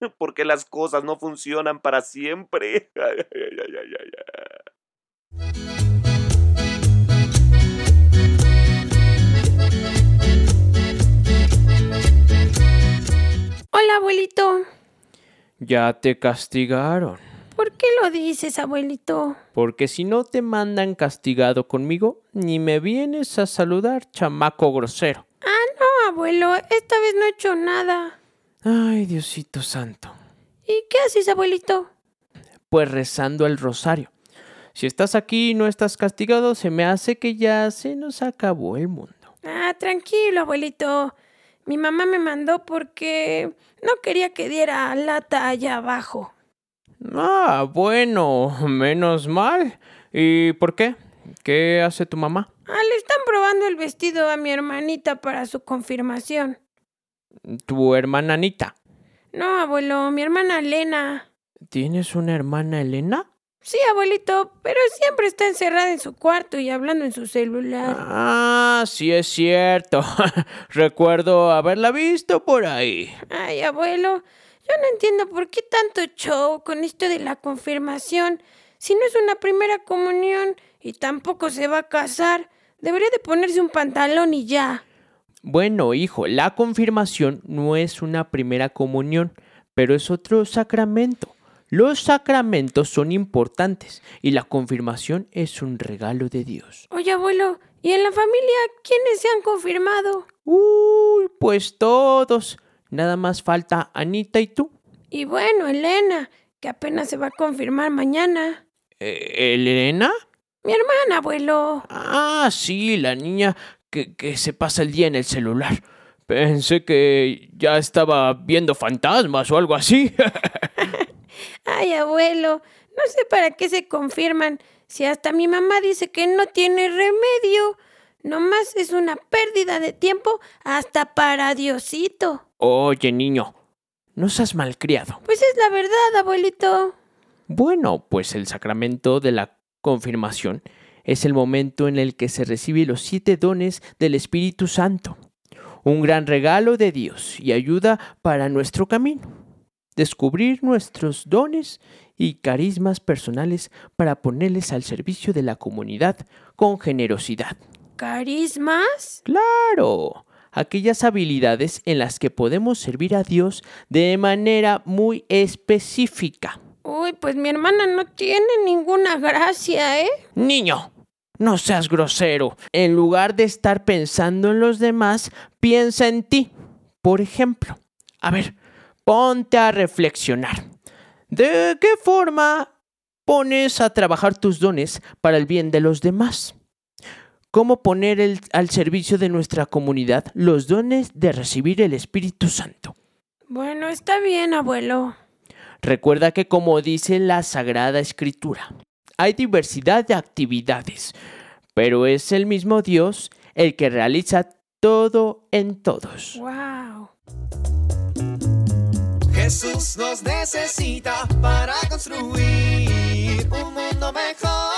Porque las cosas no funcionan para siempre. Hola, abuelito. Ya te castigaron. ¿Por qué lo dices, abuelito? Porque si no te mandan castigado conmigo, ni me vienes a saludar, chamaco grosero. Ah, no, abuelo, esta vez no he hecho nada. Ay, Diosito Santo. ¿Y qué haces, abuelito? Pues rezando el rosario. Si estás aquí y no estás castigado, se me hace que ya se nos acabó el mundo. Ah, tranquilo, abuelito. Mi mamá me mandó porque no quería que diera lata allá abajo. Ah, bueno, menos mal. ¿Y por qué? ¿Qué hace tu mamá? Ah, le están probando el vestido a mi hermanita para su confirmación. Tu hermana Anita. No, abuelo, mi hermana Elena. ¿Tienes una hermana Elena? Sí, abuelito, pero siempre está encerrada en su cuarto y hablando en su celular. Ah, sí es cierto. Recuerdo haberla visto por ahí. Ay, abuelo, yo no entiendo por qué tanto show con esto de la confirmación. Si no es una primera comunión y tampoco se va a casar, debería de ponerse un pantalón y ya. Bueno, hijo, la confirmación no es una primera comunión, pero es otro sacramento. Los sacramentos son importantes y la confirmación es un regalo de Dios. Oye, abuelo, ¿y en la familia quiénes se han confirmado? Uy, pues todos. Nada más falta Anita y tú. Y bueno, Elena, que apenas se va a confirmar mañana. Eh, ¿Elena? Mi hermana, abuelo. Ah, sí, la niña que, que se pasa el día en el celular. Pensé que ya estaba viendo fantasmas o algo así. Ay, abuelo, no sé para qué se confirman si hasta mi mamá dice que no tiene remedio. Nomás es una pérdida de tiempo hasta para Diosito. Oye, niño, no seas malcriado. Pues es la verdad, abuelito. Bueno, pues el sacramento de la confirmación es el momento en el que se recibe los siete dones del Espíritu Santo. Un gran regalo de Dios y ayuda para nuestro camino. Descubrir nuestros dones y carismas personales para ponerles al servicio de la comunidad con generosidad. ¿Carismas? Claro, aquellas habilidades en las que podemos servir a Dios de manera muy específica. Uy, pues mi hermana no tiene ninguna gracia, ¿eh? Niño, no seas grosero. En lugar de estar pensando en los demás, piensa en ti. Por ejemplo, a ver, ponte a reflexionar. ¿De qué forma pones a trabajar tus dones para el bien de los demás? ¿Cómo poner el- al servicio de nuestra comunidad los dones de recibir el Espíritu Santo? Bueno, está bien, abuelo. Recuerda que como dice la Sagrada Escritura, hay diversidad de actividades, pero es el mismo Dios el que realiza todo en todos. Wow. Jesús nos necesita para construir un mundo mejor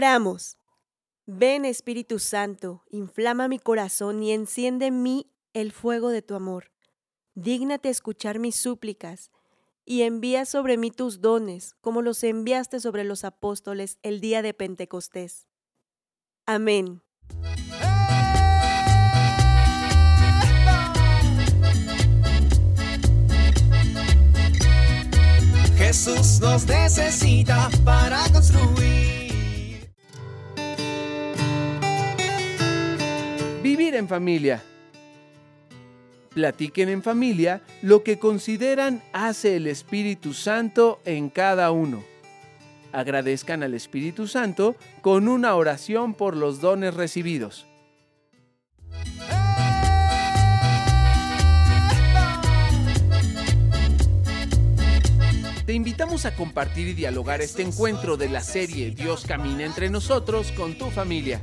Oramos. Ven Espíritu Santo, inflama mi corazón y enciende en mí el fuego de tu amor. Dígnate escuchar mis súplicas y envía sobre mí tus dones, como los enviaste sobre los apóstoles el día de Pentecostés. Amén. Jesús nos necesita para construir. En familia. Platiquen en familia lo que consideran hace el Espíritu Santo en cada uno. Agradezcan al Espíritu Santo con una oración por los dones recibidos. Te invitamos a compartir y dialogar este encuentro de la serie Dios camina entre nosotros con tu familia.